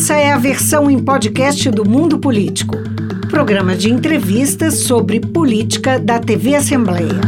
Essa é a versão em podcast do Mundo Político, programa de entrevistas sobre política da TV Assembleia.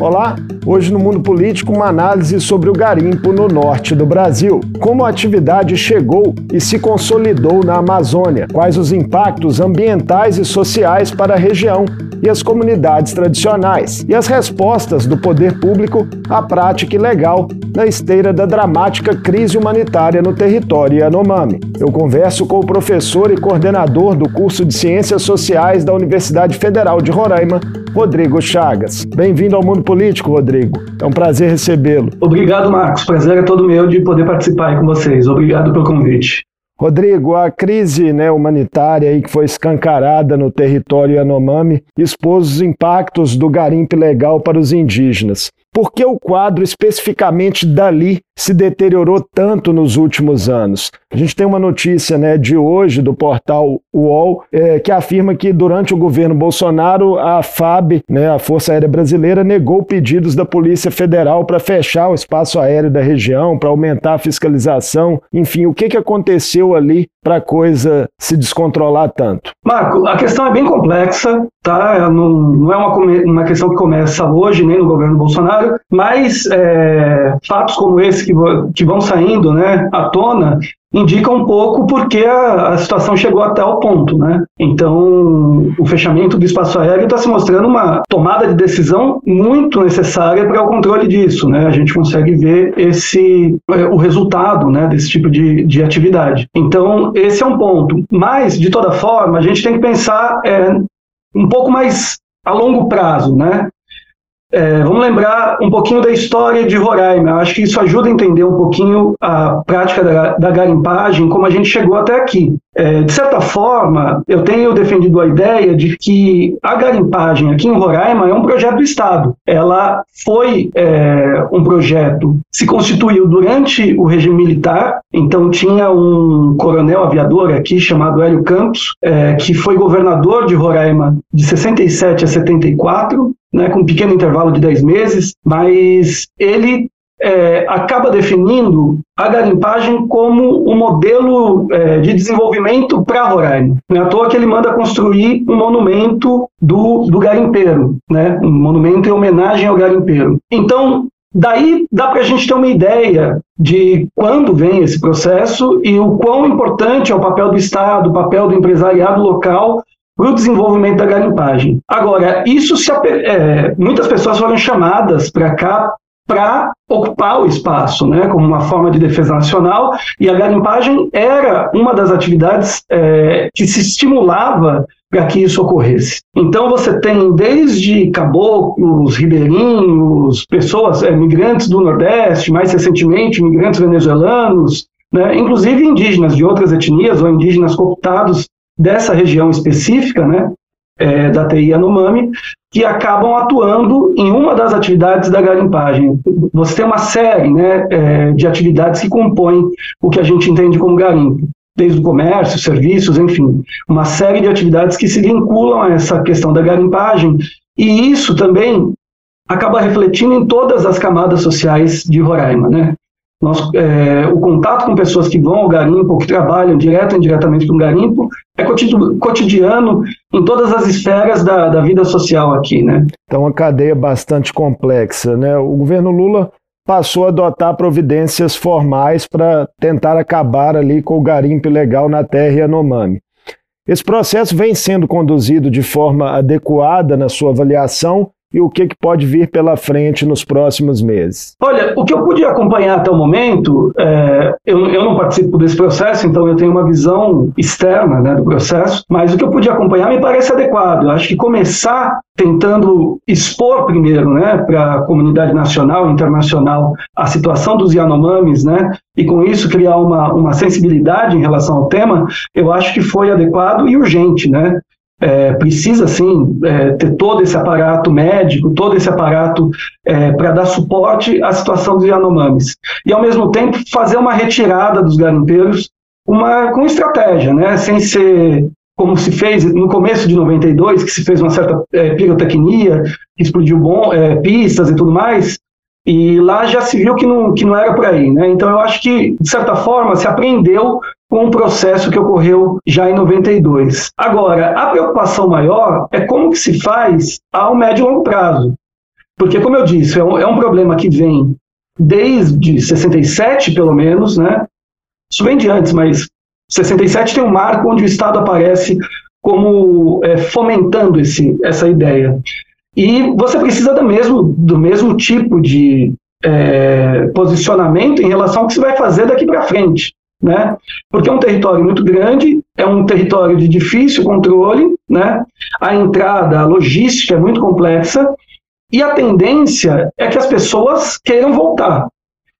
Olá, hoje no Mundo Político uma análise sobre o garimpo no norte do Brasil. Como a atividade chegou e se consolidou na Amazônia, quais os impactos ambientais e sociais para a região e as comunidades tradicionais, e as respostas do poder público à prática ilegal na esteira da dramática crise humanitária no território Yanomami. Eu converso com o professor e coordenador do curso de Ciências Sociais da Universidade Federal de Roraima, Rodrigo Chagas. Bem-vindo ao Mundo Político, Rodrigo. É um prazer recebê-lo. Obrigado, Marcos. Prazer é todo meu de poder participar com vocês. Obrigado pelo convite. Rodrigo, a crise né, humanitária aí que foi escancarada no território Yanomami expôs os impactos do garimpo ilegal para os indígenas. Por que o quadro especificamente dali se deteriorou tanto nos últimos anos? A gente tem uma notícia né, de hoje do portal UOL é, que afirma que durante o governo Bolsonaro a FAB, né, a Força Aérea Brasileira, negou pedidos da Polícia Federal para fechar o espaço aéreo da região, para aumentar a fiscalização. Enfim, o que, que aconteceu ali para a coisa se descontrolar tanto? Marco, a questão é bem complexa, tá? Não, não é uma, uma questão que começa hoje, nem no governo Bolsonaro, mas é, fatos como esse que, que vão saindo né, à tona indica um pouco porque a, a, situação chegou até o ponto, né? Então, o fechamento do espaço aéreo está se mostrando uma tomada de decisão muito necessária para o controle disso, né? A gente consegue ver esse é, o resultado, né, desse tipo de, de atividade. Então, esse é um ponto. Mas, de toda forma, a gente tem que pensar é, um pouco mais a longo prazo, né? É, vamos lembrar um pouquinho da história de Roraima. Acho que isso ajuda a entender um pouquinho a prática da, da garimpagem, como a gente chegou até aqui. É, de certa forma, eu tenho defendido a ideia de que a garimpagem aqui em Roraima é um projeto do Estado. Ela foi é, um projeto, se constituiu durante o regime militar, então tinha um coronel aviador aqui chamado Hélio Campos, é, que foi governador de Roraima de 67 a 74, né, com um pequeno intervalo de 10 meses, mas ele é, acaba definindo a garimpagem como um modelo é, de desenvolvimento para Roraima. Não é à toa que ele manda construir um monumento do, do garimpeiro, né? um monumento em homenagem ao garimpeiro. Então, daí dá para a gente ter uma ideia de quando vem esse processo e o quão importante é o papel do Estado, o papel do empresariado local para o desenvolvimento da garimpagem. Agora, isso se é, muitas pessoas foram chamadas para cá para ocupar o espaço, né, como uma forma de defesa nacional, e a garimpagem era uma das atividades é, que se estimulava para que isso ocorresse. Então você tem desde caboclos, ribeirinhos, pessoas, é, migrantes do Nordeste, mais recentemente migrantes venezuelanos, né, inclusive indígenas de outras etnias ou indígenas cooptados dessa região específica, né, é, da TI Anomami, que acabam atuando em uma das atividades da garimpagem. Você tem uma série né, é, de atividades que compõem o que a gente entende como garimpo, desde o comércio, serviços, enfim, uma série de atividades que se vinculam a essa questão da garimpagem, e isso também acaba refletindo em todas as camadas sociais de Roraima, né? Nós, é, o contato com pessoas que vão ao garimpo, que trabalham direto ou indiretamente com o garimpo, é cotidiano em todas as esferas da, da vida social aqui, né? Então, uma cadeia bastante complexa, né? O governo Lula passou a adotar providências formais para tentar acabar ali com o garimpo ilegal na terra Yanomami. Esse processo vem sendo conduzido de forma adequada na sua avaliação e o que, que pode vir pela frente nos próximos meses? Olha, o que eu pude acompanhar até o momento, é, eu, eu não participo desse processo, então eu tenho uma visão externa né, do processo, mas o que eu pude acompanhar me parece adequado. Eu acho que começar tentando expor primeiro né, para a comunidade nacional e internacional a situação dos Yanomamis, né, e com isso criar uma, uma sensibilidade em relação ao tema, eu acho que foi adequado e urgente. Né? É, precisa sim é, ter todo esse aparato médico, todo esse aparato é, para dar suporte à situação dos Yanomamis. E, ao mesmo tempo, fazer uma retirada dos garimpeiros uma, com estratégia, né? sem ser como se fez no começo de 92, que se fez uma certa é, pirotecnia, que explodiu bom, é, pistas e tudo mais, e lá já se viu que não, que não era por aí. Né? Então, eu acho que, de certa forma, se aprendeu com um processo que ocorreu já em 92. Agora, a preocupação maior é como que se faz ao médio e longo prazo. Porque, como eu disse, é um, é um problema que vem desde 67, pelo menos, né? Isso vem de antes, mas 67 tem um marco onde o Estado aparece como é, fomentando esse, essa ideia. E você precisa do mesmo, do mesmo tipo de é, posicionamento em relação ao que se vai fazer daqui para frente. Né? Porque é um território muito grande, é um território de difícil controle, né? a entrada, a logística é muito complexa, e a tendência é que as pessoas queiram voltar.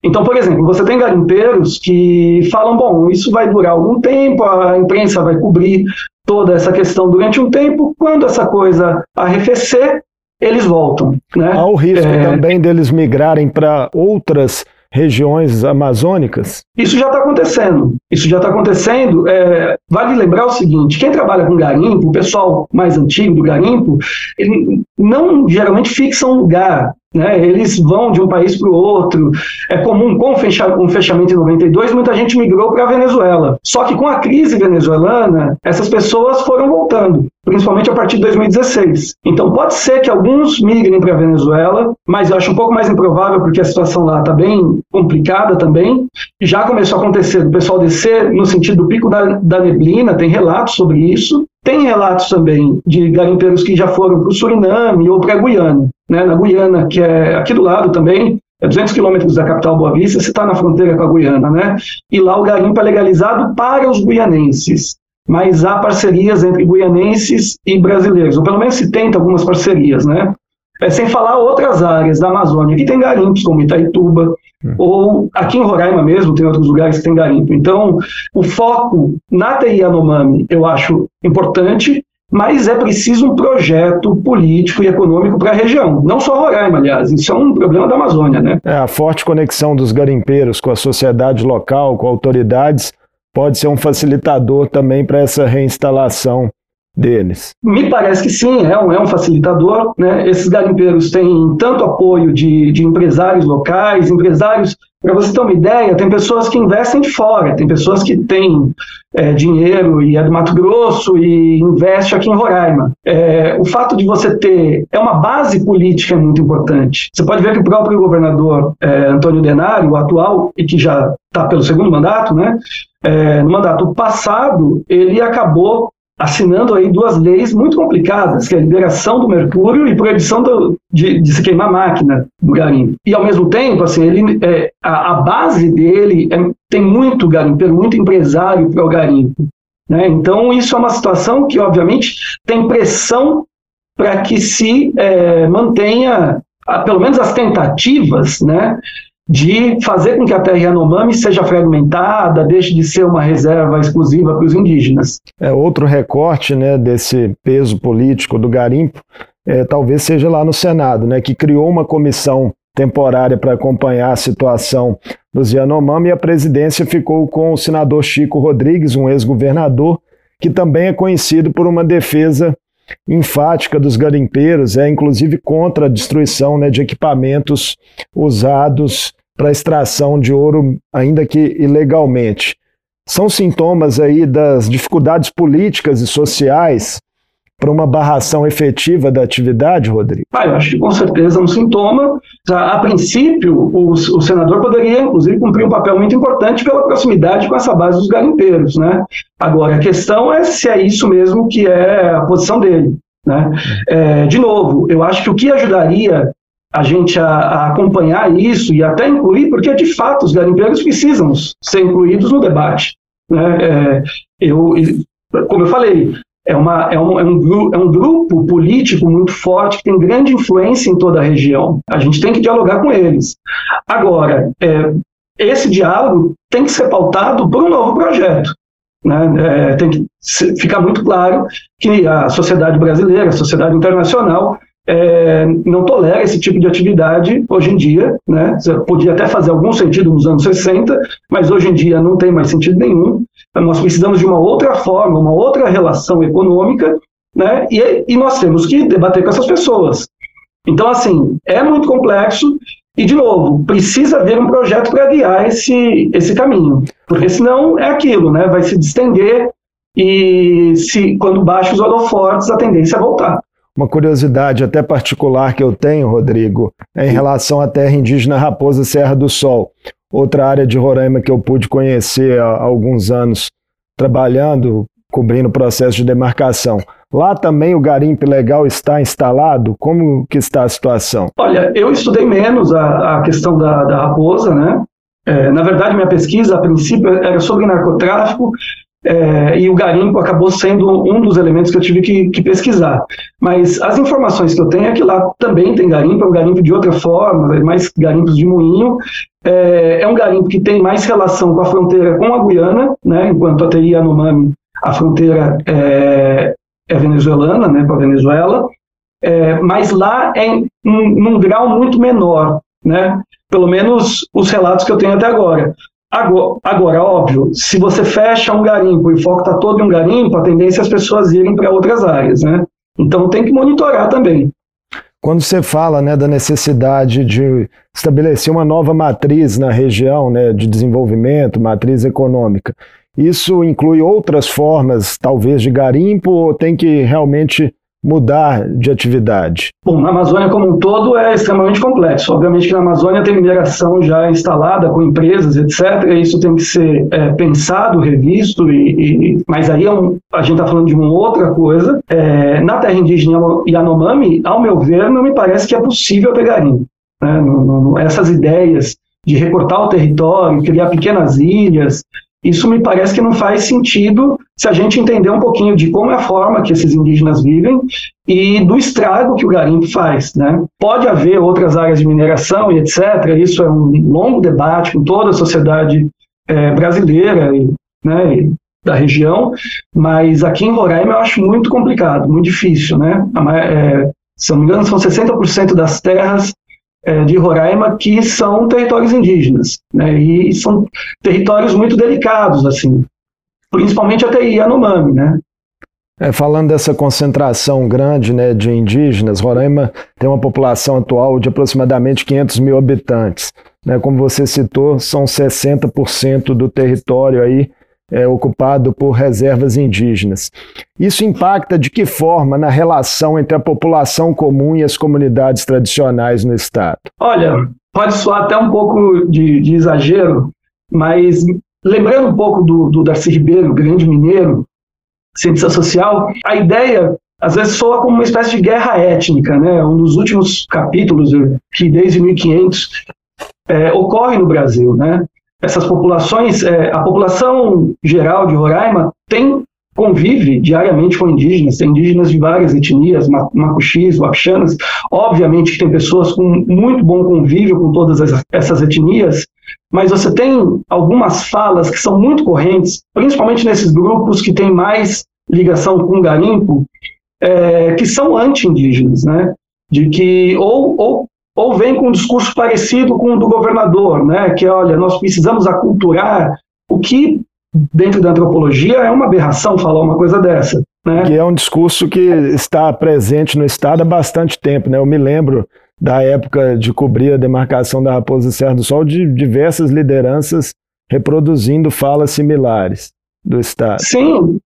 Então, por exemplo, você tem garimpeiros que falam: bom, isso vai durar algum tempo, a imprensa vai cobrir toda essa questão durante um tempo, quando essa coisa arrefecer, eles voltam. Né? Há o risco é... também deles migrarem para outras regiões amazônicas? Isso já está acontecendo. Isso já está acontecendo. É, vale lembrar o seguinte: quem trabalha com garimpo, o pessoal mais antigo do garimpo, ele não geralmente fixa um lugar. Né? Eles vão de um país para o outro. É comum, com o fechamento em 92, muita gente migrou para a Venezuela. Só que com a crise venezuelana, essas pessoas foram voltando, principalmente a partir de 2016. Então pode ser que alguns migrem para a Venezuela, mas eu acho um pouco mais improvável porque a situação lá está bem complicada também. Já começou a acontecer o pessoal descer no sentido do pico da, da neblina, tem relatos sobre isso. Tem relatos também de garimpeiros que já foram para o Suriname ou para a Guiana. Né? Na Guiana, que é aqui do lado também, é 200 quilômetros da capital Boa Vista, você está na fronteira com a Guiana, né? E lá o garimpo é legalizado para os guianenses, mas há parcerias entre guianenses e brasileiros, ou pelo menos se tenta algumas parcerias, né? É, sem falar outras áreas da Amazônia, que tem garimpos, como Itaituba, hum. ou aqui em Roraima mesmo, tem outros lugares que tem garimpo. Então, o foco na TI Yanomami eu acho importante, mas é preciso um projeto político e econômico para a região. Não só Roraima, aliás, isso é um problema da Amazônia. Né? É, a forte conexão dos garimpeiros com a sociedade local, com autoridades, pode ser um facilitador também para essa reinstalação deles? Me parece que sim, é um, é um facilitador. Né? Esses garimpeiros têm tanto apoio de, de empresários locais, empresários, para você ter uma ideia, tem pessoas que investem de fora, tem pessoas que têm é, dinheiro e é do Mato Grosso e investe aqui em Roraima. É, o fato de você ter é uma base política muito importante. Você pode ver que o próprio governador é, Antônio Denário, o atual, e que já está pelo segundo mandato, né? É, no mandato passado, ele acabou assinando aí duas leis muito complicadas, que é a liberação do mercúrio e proibição do, de, de, se queimar máquina do garimpo. E ao mesmo tempo, assim, ele, é, a, a, base dele é, tem muito garimpeiro, muito empresário para o garimpo. Né? Então isso é uma situação que, obviamente, tem pressão para que se é, mantenha, pelo menos as tentativas, né, de fazer com que a terra Yanomami seja fragmentada, deixe de ser uma reserva exclusiva para os indígenas. É outro recorte né, desse peso político do garimpo, é, talvez seja lá no Senado, né, que criou uma comissão temporária para acompanhar a situação dos Yanomami e a presidência ficou com o senador Chico Rodrigues, um ex-governador, que também é conhecido por uma defesa enfática dos garimpeiros, é inclusive contra a destruição né, de equipamentos usados para extração de ouro, ainda que ilegalmente. São sintomas aí das dificuldades políticas e sociais para uma barração efetiva da atividade, Rodrigo? Ah, eu acho que com certeza é um sintoma. A, princípio, o, o, senador poderia, inclusive, cumprir um papel muito importante pela proximidade com essa base dos garimpeiros. Né? Agora, a questão é se é isso mesmo que é a posição dele. Né? É, de novo, eu acho que o que ajudaria a gente a, a, acompanhar isso e até incluir, porque de fato os garimpeiros precisam ser incluídos no debate. Né? É, eu, como eu falei, é, uma, é, um, é, um, é um grupo político muito forte que tem grande influência em toda a região. A gente tem que dialogar com eles. Agora, é, esse diálogo tem que ser pautado por um novo projeto. Né? É, tem que ficar muito claro que a sociedade brasileira, a sociedade internacional, é, não tolera esse tipo de atividade hoje em dia. Né? Podia até fazer algum sentido nos anos 60, mas hoje em dia não tem mais sentido nenhum. Nós precisamos de uma outra forma, uma outra relação econômica, né? e, e nós temos que debater com essas pessoas. Então, assim, é muito complexo e, de novo, precisa haver um projeto para guiar esse, esse caminho. Porque senão é aquilo, né? Vai se distender e se quando baixa os holofortes, a tendência é voltar. Uma curiosidade até particular que eu tenho, Rodrigo, é em relação à terra indígena Raposa Serra do Sol. Outra área de Roraima que eu pude conhecer há alguns anos trabalhando, cobrindo o processo de demarcação. Lá também o garimpo legal está instalado? Como que está a situação? Olha, eu estudei menos a, a questão da, da raposa, né? É, na verdade, minha pesquisa, a princípio, era sobre narcotráfico é, e o garimpo acabou sendo um dos elementos que eu tive que, que, pesquisar. Mas as informações que eu tenho é que lá também tem garimpo, é um garimpo de outra forma, é mais garimpos de moinho. É, é, um garimpo que tem mais relação com a fronteira com a Guiana, né, enquanto a TI Anomami, a fronteira é, é venezuelana, né, com a Venezuela. É, mas lá é em, num grau muito menor, né? Pelo menos os relatos que eu tenho até agora. Agora, agora, óbvio, se você fecha um garimpo e o foco está todo em um garimpo, a tendência é as pessoas irem para outras áreas, né? Então tem que monitorar também. Quando você fala né, da necessidade de estabelecer uma nova matriz na região né, de desenvolvimento, matriz econômica, isso inclui outras formas, talvez, de garimpo, ou tem que realmente mudar de atividade? Bom, na Amazônia como um todo é extremamente complexo. Obviamente que na Amazônia tem mineração já instalada com empresas, etc. Isso tem que ser é, pensado, revisto, e, e, mas aí é um, a gente está falando de uma outra coisa. É, na terra indígena Yanomami, ao meu ver, não me parece que é possível ter garimpo. Né? essas ideias de recortar o território, criar pequenas ilhas, isso me parece que não faz sentido se a gente entender um pouquinho de como é a forma que esses indígenas vivem e do estrago que o garimpo faz. Né? Pode haver outras áreas de mineração e etc. Isso é um longo debate com toda a sociedade é, brasileira e, né, e da região, mas aqui em Roraima eu acho muito complicado, muito difícil. Né? É, se não me engano, são 60% das terras de Roraima que são territórios indígenas, né, e são territórios muito delicados, assim, principalmente até Yanomami, né. É, falando dessa concentração grande né, de indígenas, Roraima tem uma população atual de aproximadamente 500 mil habitantes. Né, como você citou, são 60% do território aí é, ocupado por reservas indígenas. Isso impacta de que forma na relação entre a população comum e as comunidades tradicionais no Estado? Olha, pode soar até um pouco de, de exagero, mas lembrando um pouco do, do Darcy Ribeiro, grande mineiro, cientista social, a ideia às vezes soa como uma espécie de guerra étnica, né? Um dos últimos capítulos que desde 1500 é, ocorre no Brasil, né? Essas populações, é, a população geral de Roraima tem convive diariamente com indígenas, tem indígenas de várias etnias, macuxis, wapixanas, obviamente que tem pessoas com muito bom convívio com todas essas etnias, mas você tem algumas falas que são muito correntes, principalmente nesses grupos que têm mais ligação com o garimpo, é, que são anti-indígenas, né? De que ou, ou ou vem com um discurso parecido com o do governador, né, que olha, nós precisamos aculturar, o que dentro da antropologia é uma aberração falar uma coisa dessa. Né? Que é um discurso que está presente no Estado há bastante tempo. Né? Eu me lembro da época de cobrir a demarcação da Raposa Serra do Sol de diversas lideranças reproduzindo falas similares do Estado. Sim,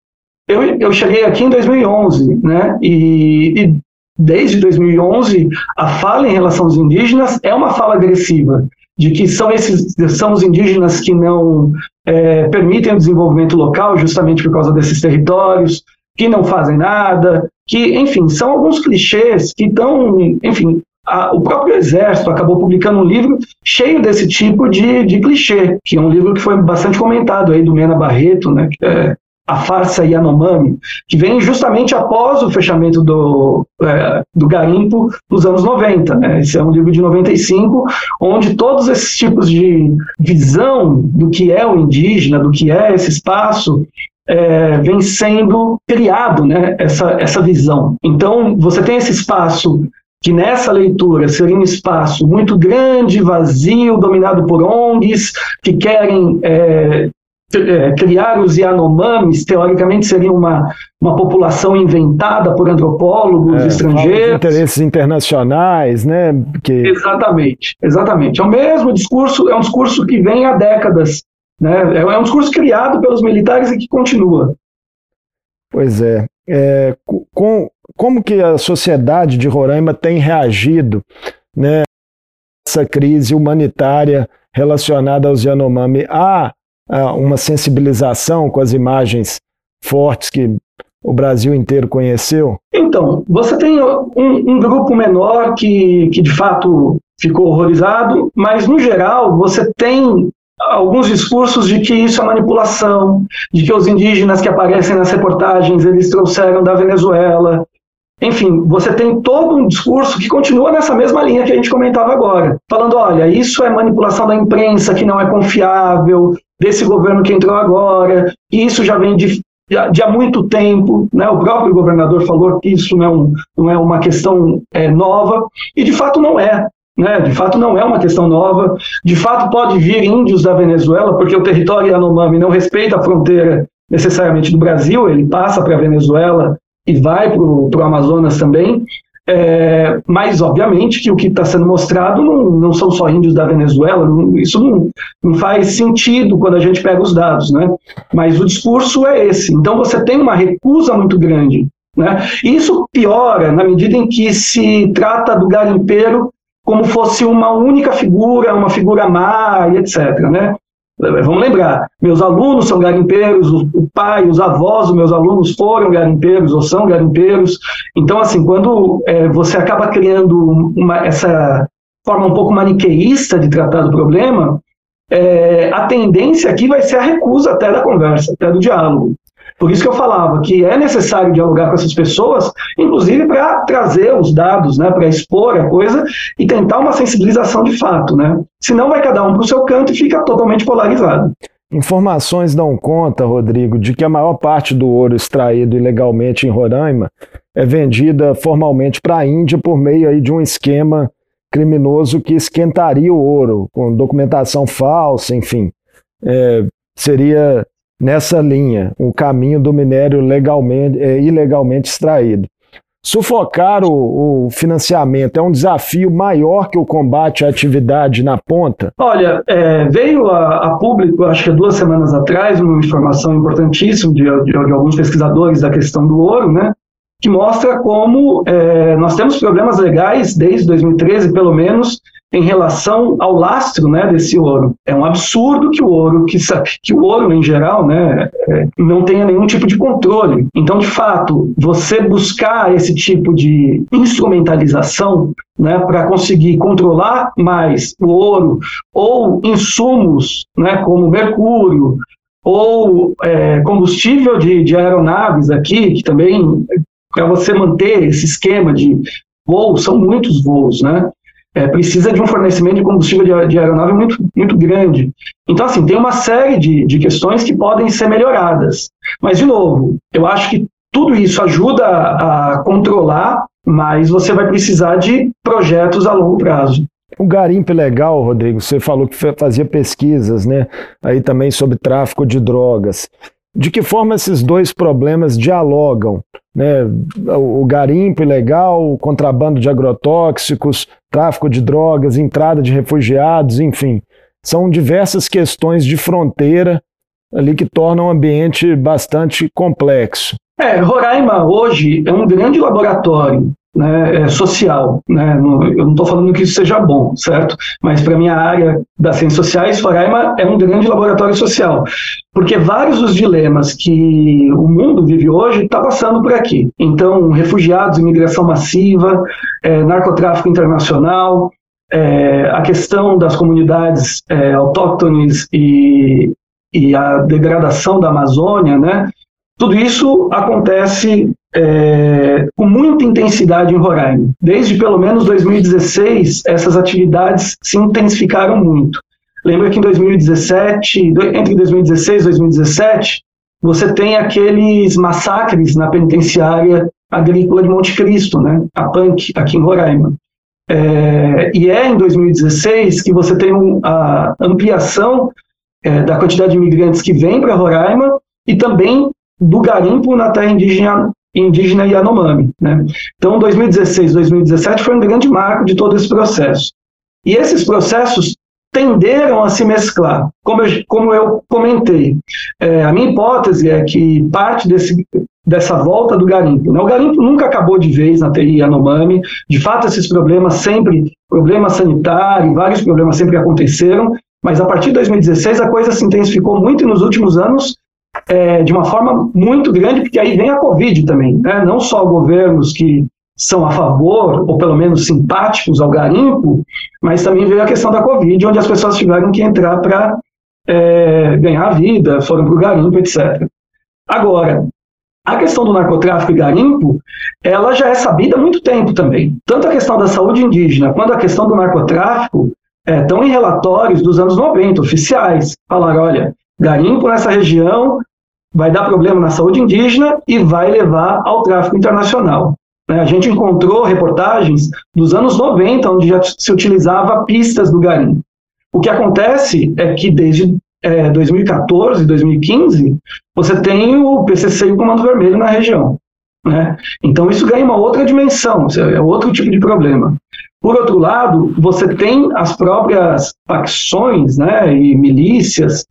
eu, eu cheguei aqui em 2011, né? E, e desde 2011, a fala em relação aos indígenas é uma fala agressiva, de que são esses são os indígenas que não é, permitem o desenvolvimento local, justamente por causa desses territórios, que não fazem nada, que, enfim, são alguns clichês que estão, enfim, a, o próprio Exército acabou publicando um livro cheio desse tipo de, de clichê, que é um livro que foi bastante comentado aí do Mena Barreto, né, que é, a farsa Yanomami, que vem justamente após o fechamento do, é, do garimpo nos anos 90. Né? Esse é um livro de 95, onde todos esses tipos de visão do que é o indígena, do que é esse espaço, é, vem sendo criado, né? essa, essa visão. Então, você tem esse espaço que nessa leitura seria um espaço muito grande, vazio, dominado por ONGs que querem é, criar os Yanomamis, teoricamente seria uma, uma população inventada por antropólogos é, estrangeiros. Interesses internacionais, né? Que... Exatamente, exatamente. É o mesmo discurso, é um discurso que vem há décadas Né? É um discurso criado pelos militares e que continua. Pois é. é com, como que a sociedade de Roraima tem reagido né, essa crise humanitária relacionada aos Yanomami? Há uma sensibilização com as imagens fortes que o Brasil inteiro conheceu? Então, você tem um, um, grupo menor que, que de fato ficou horrorizado, mas no geral você tem alguns discursos de que isso é manipulação, de que os indígenas que aparecem nas reportagens eles trouxeram da Venezuela. Enfim, você tem todo um discurso que continua nessa mesma linha que a gente comentava agora, falando, olha, isso é manipulação da imprensa que não é confiável, desse governo que entrou agora, e isso já vem de de há muito tempo, né? o próprio governador falou que isso não é, não é uma questão é, nova, e de fato não é. Né? De fato não é uma questão nova, de fato pode vir índios da Venezuela, porque o território Yanomami não respeita a fronteira necessariamente do Brasil, ele passa para a Venezuela e vai para o Amazonas também, é, mas, obviamente, que o que está sendo mostrado não, não, são só índios da Venezuela, não, isso não, não, faz sentido quando a gente pega os dados, né? Mas o discurso é esse. Então, você tem uma recusa muito grande. Né? E isso piora na medida em que se trata do garimpeiro como fosse uma única figura, uma figura má, etc. Né? Vamos lembrar, meus alunos são garimpeiros, o pai, os avós dos meus alunos foram garimpeiros ou são garimpeiros. Então, assim, quando é, você acaba criando uma, essa forma um pouco maniqueísta de tratar do problema, é, a tendência aqui vai ser a recusa até da conversa, até do diálogo. Por isso que eu falava que é necessário dialogar com essas pessoas, inclusive para trazer os dados, né, para expor a coisa e tentar uma sensibilização de fato. Né? Senão vai cada um para o seu canto e fica totalmente polarizado. Informações dão conta, Rodrigo, de que a maior parte do ouro extraído ilegalmente em Roraima é vendida formalmente para a Índia por meio aí de um esquema criminoso que esquentaria o ouro, com documentação falsa, enfim. É, seria nessa linha, o caminho do minério legalmente, é, ilegalmente extraído. Sufocar o, o, financiamento é um desafio maior que o combate à atividade na ponta? Olha, é, veio a, a, público, acho que duas semanas atrás, uma informação importantíssima de, de, de alguns pesquisadores da questão do ouro, né? Que mostra como é, nós temos problemas legais desde 2013, pelo menos, em relação ao lastro né, desse ouro. É um absurdo que o ouro, que, que o ouro em geral, né, é, não tenha nenhum tipo de controle. Então, de fato, você buscar esse tipo de instrumentalização né, para conseguir controlar mais o ouro ou insumos né, como mercúrio ou é, combustível de, de aeronaves aqui, que também para você manter esse esquema de voos, são muitos voos, né? É, precisa de um fornecimento de combustível de, de, aeronave muito, muito grande. Então, assim, tem uma série de, de questões que podem ser melhoradas. Mas, de novo, eu acho que tudo isso ajuda a, a controlar, mas você vai precisar de projetos a longo prazo. O garimpo é legal, Rodrigo, você falou que fazia pesquisas, né? Aí também sobre tráfico de drogas. De que forma esses dois problemas dialogam? Né? O garimpo ilegal, o contrabando de agrotóxicos, tráfico de drogas, entrada de refugiados, enfim. São diversas questões de fronteira ali que tornam o ambiente bastante complexo. É, Roraima hoje é um grande laboratório né, é, social. Né? eu não estou falando que isso seja bom, certo? Mas para minha área das ciências sociais, Roraima é um grande laboratório social, porque vários dos dilemas que o mundo vive hoje está passando por aqui. Então, refugiados, imigração massiva, é, narcotráfico internacional, é, a questão das comunidades é, autóctones e, e a degradação da Amazônia, né? Tudo isso acontece é, com muita intensidade em Roraima. Desde pelo menos 2016, essas atividades se intensificaram muito. Lembra que em 2017, entre 2016 e 2017, você tem aqueles massacres na penitenciária agrícola de Monte Cristo, né? a PANC, aqui em Roraima. É, e é em 2016 que você tem um, a ampliação é, da quantidade de imigrantes que vem para Roraima e também do garimpo na terra indígena, indígena Yanomami. Né? Então, 2016, 2017 foi um grande marco de todo esse processo. E esses processos tenderam a se mesclar. Como eu, como eu comentei, é, a minha hipótese é que parte desse, dessa volta do garimpo. Né? O garimpo nunca acabou de vez na TI Yanomami, de fato esses problemas sempre, problemas sanitários, vários problemas sempre aconteceram, mas a partir de 2016 a coisa se intensificou muito e nos últimos anos é, de uma forma muito grande, porque aí vem a Covid também, né? não só governos que são a favor, ou pelo menos simpáticos ao garimpo, mas também veio a questão da Covid, onde as pessoas tiveram que entrar para é, ganhar vida, foram para o garimpo, etc. Agora, a questão do narcotráfico e garimpo, ela já é sabida há muito tempo também. Tanto a questão da saúde indígena quanto a questão do narcotráfico estão é, em relatórios dos anos 90, oficiais. Falaram, olha, garimpo nessa região vai dar problema na saúde indígena e vai levar ao tráfico internacional. Né? A gente encontrou reportagens dos anos 90, onde já se utilizava pistas do garimpo. O que acontece é que desde é, 2014, 2015, você tem o PCC e o Comando Vermelho na região. Né? Então isso ganha uma outra dimensão, é outro tipo de problema. Por outro lado, você tem as próprias facções né, e milícias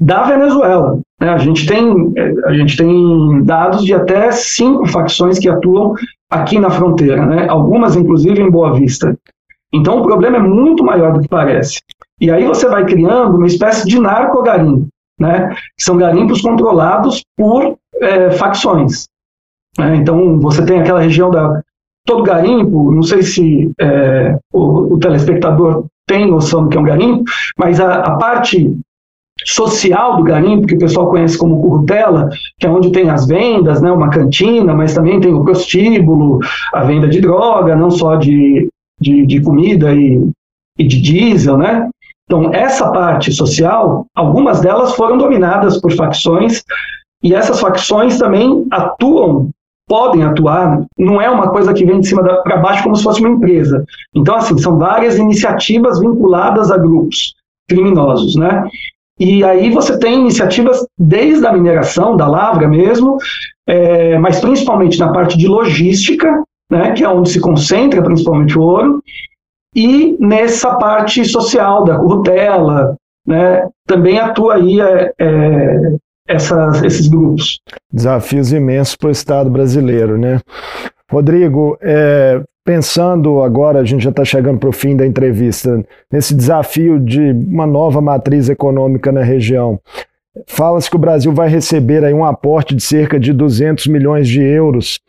da Venezuela. Né? A, gente tem, a gente tem dados de até cinco facções que atuam aqui na fronteira, né? algumas inclusive em Boa Vista. Então o problema é muito maior do que parece. E aí você vai criando uma espécie de narcogarimpo, né? são garimpos controlados por é, facções. Né? Então você tem aquela região da. Todo garimpo, não sei se é, o, o, telespectador tem noção do que é um garimpo, mas a, a parte social do garimpo, que o pessoal conhece como curtela, que é onde tem as vendas, né, uma cantina, mas também tem o prostíbulo, a venda de droga, não só de, de, de comida e, e de diesel, né? Então, essa parte social, algumas delas foram dominadas por facções, e essas facções também atuam, podem atuar, não é uma coisa que vem de cima para baixo como se fosse uma empresa. Então, assim, são várias iniciativas vinculadas a grupos criminosos, né? E aí você tem iniciativas desde a mineração, da lavra mesmo, é, mas principalmente na parte de logística, né, que é onde se concentra principalmente o ouro, e nessa parte social da currutela, né, também atua aí é, é, essas, esses grupos. Desafios imensos para o Estado brasileiro, né? Rodrigo, é, pensando agora, a gente já está chegando para o fim da entrevista, nesse desafio de uma nova matriz econômica na região. Fala-se que o Brasil vai receber aí um aporte de cerca de 200 milhões de euros,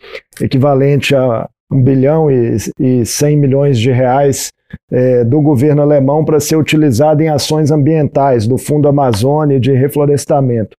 equivalente a 1 bilhão e, e 100 milhões de reais é, do governo alemão para ser utilizado em ações ambientais do Fundo Amazônia de reflorestamento.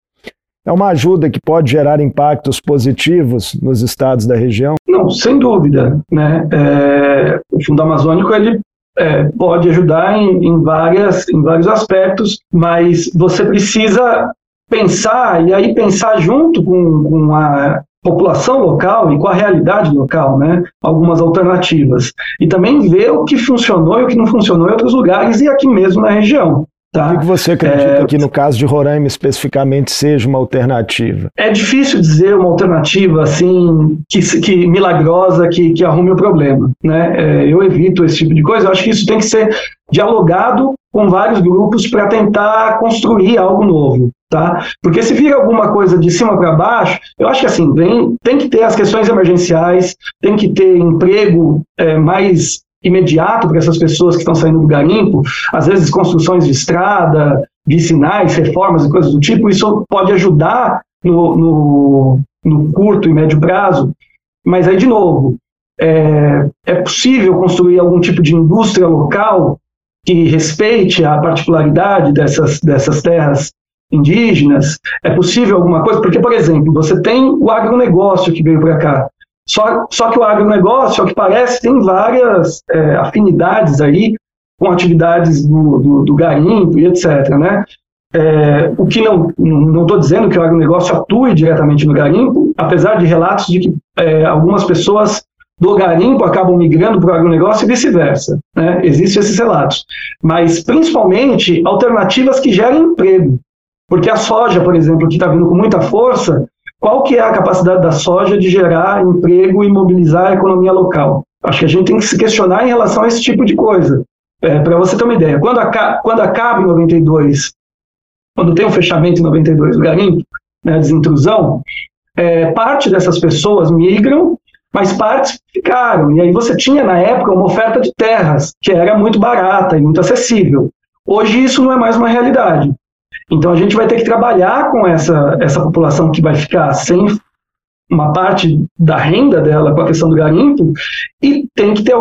É uma ajuda que pode gerar impactos positivos nos estados da região? Não, sem dúvida. Né? É, o Fundo Amazônico ele é, pode ajudar em, em, várias, em vários aspectos, mas você precisa pensar, e aí pensar junto com, com a população local e com a realidade local, né? algumas alternativas. E também ver o que funcionou e o que não funcionou em outros lugares e aqui mesmo na região. Tá? O que você acredita é, que no caso de Roraima especificamente seja uma alternativa? É difícil dizer uma alternativa assim que, que milagrosa que, que arrume o problema. Né? É, eu evito esse tipo de coisa. Eu acho que isso tem que ser dialogado com vários grupos para tentar construir algo novo. Tá? Porque se vir alguma coisa de cima para baixo, eu acho que assim, vem, tem que ter as questões emergenciais, tem que ter emprego é, mais imediato para essas pessoas que estão saindo do garimpo, às vezes construções de estrada, vicinais, reformas e coisas do tipo, isso pode ajudar no, no, no curto e médio prazo, mas aí, de novo, é, é possível construir algum tipo de indústria local que respeite a particularidade dessas, dessas terras indígenas? É possível alguma coisa? Porque, por exemplo, você tem o agronegócio que veio para cá. Só, só que o agronegócio, ao que parece, tem várias é, afinidades aí com atividades do, do, do garimpo e etc. Né? É, o que não não estou dizendo que o agronegócio atue diretamente no garimpo, apesar de relatos de que é, algumas pessoas do garimpo acabam migrando para o agronegócio e vice-versa. Né? Existem esses relatos. Mas, principalmente, alternativas que gerem emprego. Porque a soja, por exemplo, que está vindo com muita força, qual que é a capacidade da soja de gerar emprego e mobilizar a economia local? Acho que a gente tem que se questionar em relação a esse tipo de coisa. É, Para você ter uma ideia, quando, aca quando acaba em 92, quando tem um fechamento em 92 do garimpo, né, desintrusão, é, parte dessas pessoas migram, mas partes ficaram. E aí você tinha, na época, uma oferta de terras, que era muito barata e muito acessível. Hoje isso não é mais uma realidade. Então a gente vai ter que trabalhar com essa, essa população que vai ficar sem uma parte da renda dela com a questão do garimpo e tem que ter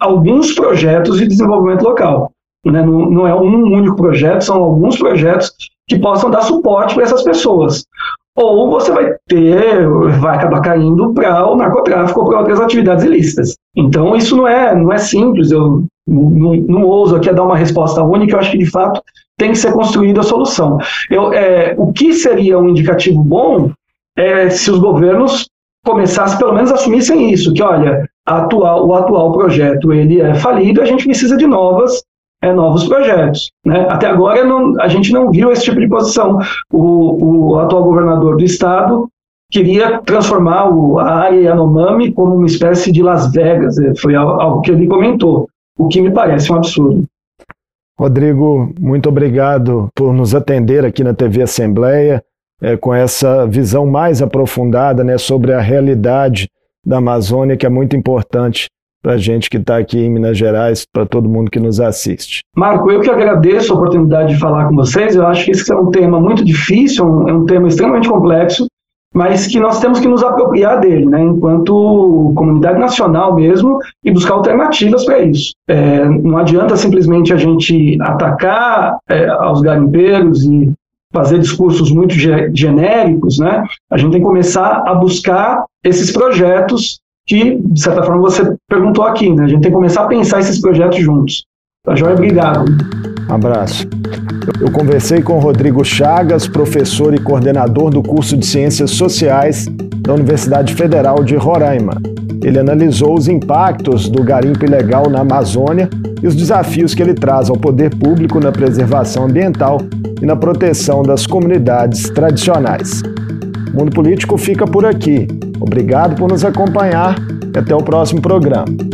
alguns projetos de desenvolvimento local. Né? Não, não é um único projeto, são alguns projetos que possam dar suporte para essas pessoas. Ou você vai ter, vai acabar caindo para o narcotráfico ou para outras atividades ilícitas. Então isso não é, não é simples. Eu não, não ouso aqui dar uma resposta única. Eu acho que de fato tem que ser construída a solução. Eu, é, o que seria um indicativo bom é se os governos começassem pelo menos assumissem isso, que olha, atual, o atual projeto ele é falido, a gente precisa de novas é, novos projetos. Né? Até agora não, a gente não viu esse tipo de posição. O, o atual governador do estado queria transformar o, a área Yanomami como uma espécie de Las Vegas, é, foi algo que ele comentou, o que me parece um absurdo. Rodrigo, muito obrigado por nos atender aqui na TV Assembleia, é, com essa visão mais aprofundada né, sobre a realidade da Amazônia, que é muito importante para a gente que está aqui em Minas Gerais, para todo mundo que nos assiste. Marco, eu que agradeço a oportunidade de falar com vocês. Eu acho que esse é um tema muito difícil, é um tema extremamente complexo, mas que nós temos que nos apropriar dele, né, enquanto comunidade nacional mesmo, e buscar alternativas para isso. É, não adianta simplesmente a gente atacar é, aos garimpeiros e fazer discursos muito genéricos, né? A gente tem que começar a buscar esses projetos que, de certa forma, você perguntou aqui, né? A gente tem que começar a pensar esses projetos juntos. Tá joia? Obrigado. Um abraço. Eu conversei com Rodrigo Chagas, professor e coordenador do curso de Ciências Sociais da Universidade Federal de Roraima. Ele analisou os impactos do garimpo ilegal na Amazônia e os desafios que ele traz ao poder público na preservação ambiental e na proteção das comunidades tradicionais. O Mundo Político fica por aqui. Obrigado por nos acompanhar e até o próximo programa.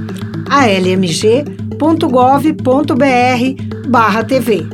almg.gov.br/tv.